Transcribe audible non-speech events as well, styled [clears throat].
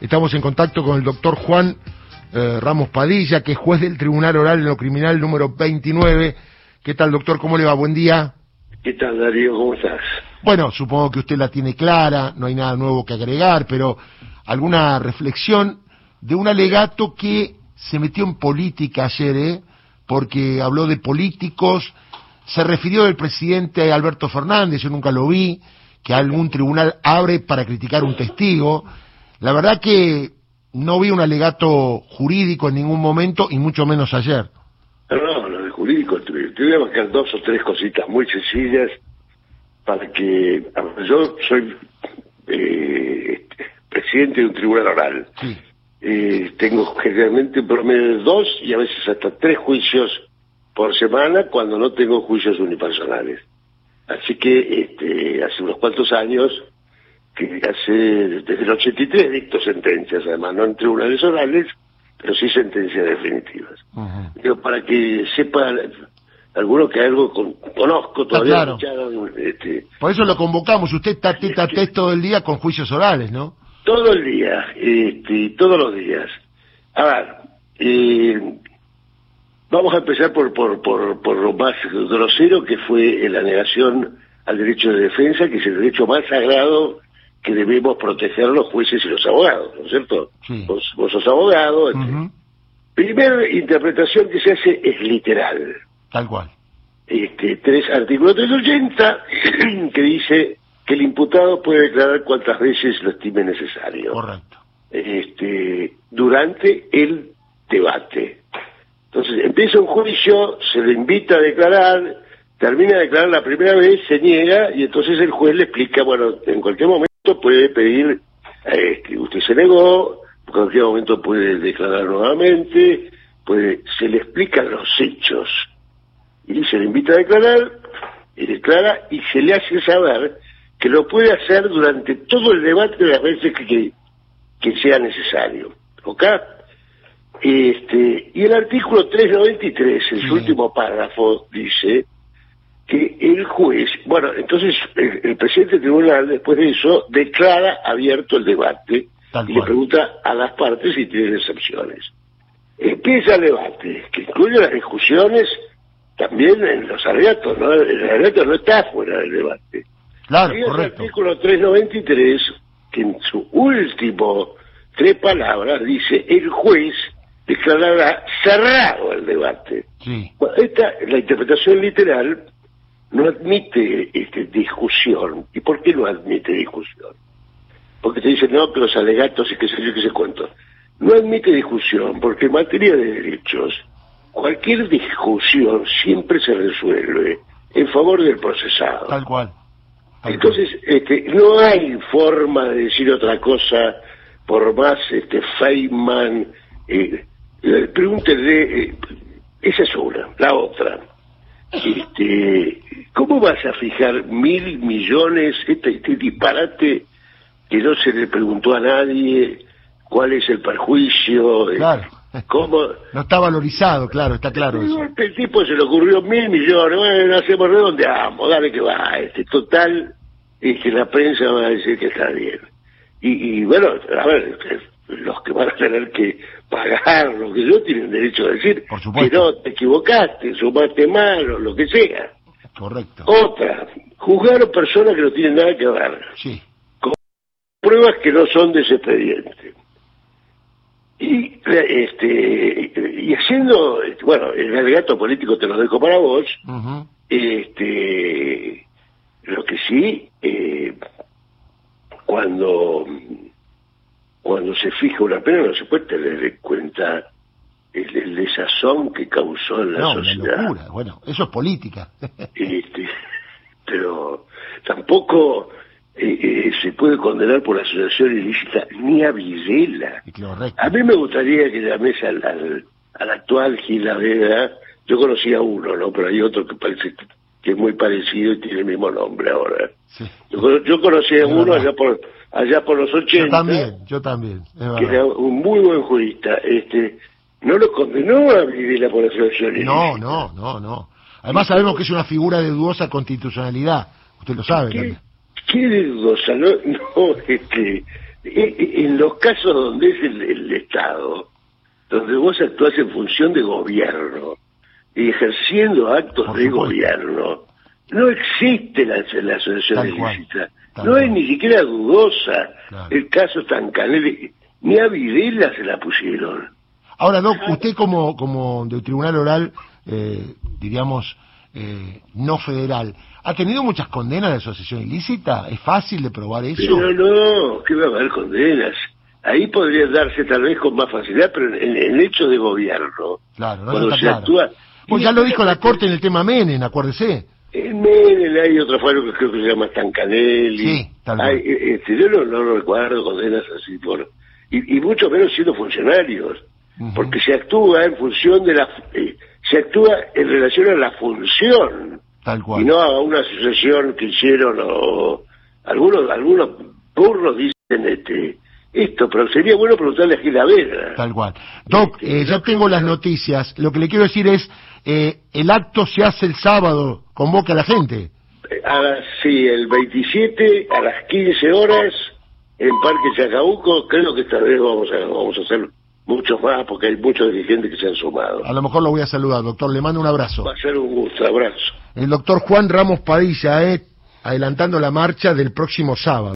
Estamos en contacto con el doctor Juan eh, Ramos Padilla, que es juez del Tribunal Oral en lo Criminal número 29. ¿Qué tal, doctor? ¿Cómo le va? Buen día. ¿Qué tal, Darío? ¿Cómo estás? Bueno, supongo que usted la tiene clara, no hay nada nuevo que agregar, pero alguna reflexión de un alegato que se metió en política ayer, ¿eh? porque habló de políticos, se refirió del presidente Alberto Fernández, yo nunca lo vi, que algún tribunal abre para criticar un testigo. La verdad que no vi un alegato jurídico en ningún momento y mucho menos ayer. No, lo de jurídico, te, voy a marcar dos o tres cositas muy sencillas para que yo soy eh, presidente de un tribunal oral. Eh, tengo generalmente un promedio de dos y a veces hasta tres juicios por semana cuando no tengo juicios unipersonales. Así que este, hace unos cuantos años, que hace desde el 83 dicto sentencias, además, no en tribunales orales, pero sí sentencias definitivas. Pero para que sepa alguno que algo conozco todavía. este, Por eso lo convocamos, usted está teta todo el día con juicios orales, ¿no? Todo el día, este, todos los días. A ver, eh, Vamos a empezar por, por, por, por lo más grosero que fue la negación al derecho de defensa, que es el derecho más sagrado que debemos proteger los jueces y los abogados, ¿no es cierto? Vos, vos, sos abogado. Uh Primera interpretación que se hace es literal. Tal cual. Este, tres artículos 380 [clears throat] que dice que el imputado puede declarar cuantas veces lo estime necesario. Correcto. Este, durante el debate. Entonces empieza un juicio, se le invita a declarar, termina de declarar la primera vez, se niega y entonces el juez le explica, bueno, en cualquier momento puede pedir, este, usted se negó, en cualquier momento puede declarar nuevamente, puede, se le explican los hechos y se le invita a declarar y declara y se le hace saber que lo puede hacer durante todo el debate de las veces que, que sea necesario. ¿Ok? Este, y el artículo 393, en su último párrafo, dice que el juez, bueno, entonces el, presidente del tribunal, después de eso, declara abierto el debate y le pregunta a las partes si tienen excepciones. Empieza el debate, que incluye las discusiones también en los alegatos, ¿no? El alegato no está fuera del debate. Claro, y el artículo 393, que en su último tres palabras dice, el juez declarará cerrado el debate. esta, la interpretación literal no admite este, discusión. ¿Y por qué no admite discusión? Porque te dicen, no, que los alegatos y qué sé yo, qué sé cuánto. No admite discusión, porque en materia de derechos, cualquier discusión siempre se resuelve en favor del procesado. Tal cual. Entonces, Este, no hay forma de decir otra cosa por más este, Feynman, eh, pregúntele, eh, esa es una. La otra, este, ¿cómo vas a fijar mil millones, este, este disparate que no se le preguntó a nadie cuál es el perjuicio? Eh, claro. ¿Cómo? [laughs] No está valorizado, claro, está claro. eso. El tipo se le ocurrió mil millones, bueno, hacemos redondeamos, dale que va, este, total, es que la prensa va a decir que está bien. Y, y bueno, a ver, los que van a tener que pagar lo que yo tienen derecho a decir que no te equivocaste, sumaste mal o lo que sea. Correcto. Otra, juzgar a personas que no tienen nada que ver. Sí. Con pruebas que no son de ese expediente. Y, este, y haciendo, bueno, el alegato político te lo dejo para vos, este, lo que sí, eh, cuando cuando se fija una pena no se puede tener en cuenta el, desazón que causó en la no, sociedad. Locura. Bueno, eso es política. [laughs] Este, pero tampoco eh, eh, se puede condenar por asociación ilícita ni a Villela. A mí me gustaría que llames al, al, al actual Gil Vega, yo conocía uno, ¿no? Pero hay otro que parece que es muy parecido y tiene el mismo nombre ahora. Yo, yo conocí a uno allá por allá por los 80. Yo también, yo también. que era un muy buen jurista. Este, no lo condenó a Videla por asociación No, no, no, no. Además sabemos que es una figura de dudosa constitucionalidad. Usted lo sabe ¿Qué, ¿Qué de dudosa? No, no, este, e- e- en los casos donde es el, el Estado, donde vos actuás en función de gobierno y ejerciendo actos Por de supuesto. gobierno, no existe la, la asociación ilícita. No cual. es ni siquiera dudosa. Claro. El caso Tancanelli, ni a Videla se la pusieron. Ahora, Doc, usted como, como del Tribunal Oral, eh, diríamos, eh, no federal, ¿ha tenido muchas condenas de asociación ilícita? ¿Es fácil de probar eso? Pero no, que va a haber condenas. Ahí podría darse tal vez con más facilidad, pero en, en hechos de gobierno, Claro, no cuando se claro. actúa... Pues ya lo dijo la Corte en el tema Menem, acuérdese. En Menem hay otro faro que creo que se llama Stancanelli. Sí, tal Hay, eh, este, yo no, no recuerdo condenas así por... Y, y mucho menos siendo funcionarios, porque se actúa en función de la... eh, se actúa en relación a la función Tal cual. y no a una asociación que hicieron o... Algunos, algunos burros dicen este esto, pero sería bueno preguntarle a Gila Vera. Tal cual. Doc, Este, eh, ya tengo las noticias. Lo que le quiero decir es, eh, el acto se hace el sábado, convoca a la gente. A las, sí, el 27 a las 15 horas en Parque Chacabuco. Creo que esta vez vamos a, vamos a hacer muchos más porque hay muchos dirigentes que se han sumado. A lo mejor lo voy a saludar, doctor. Le mando un abrazo. Va a ser un gusto. Abrazo. El doctor Juan Ramos Padilla, eh, adelantando la marcha del próximo sábado.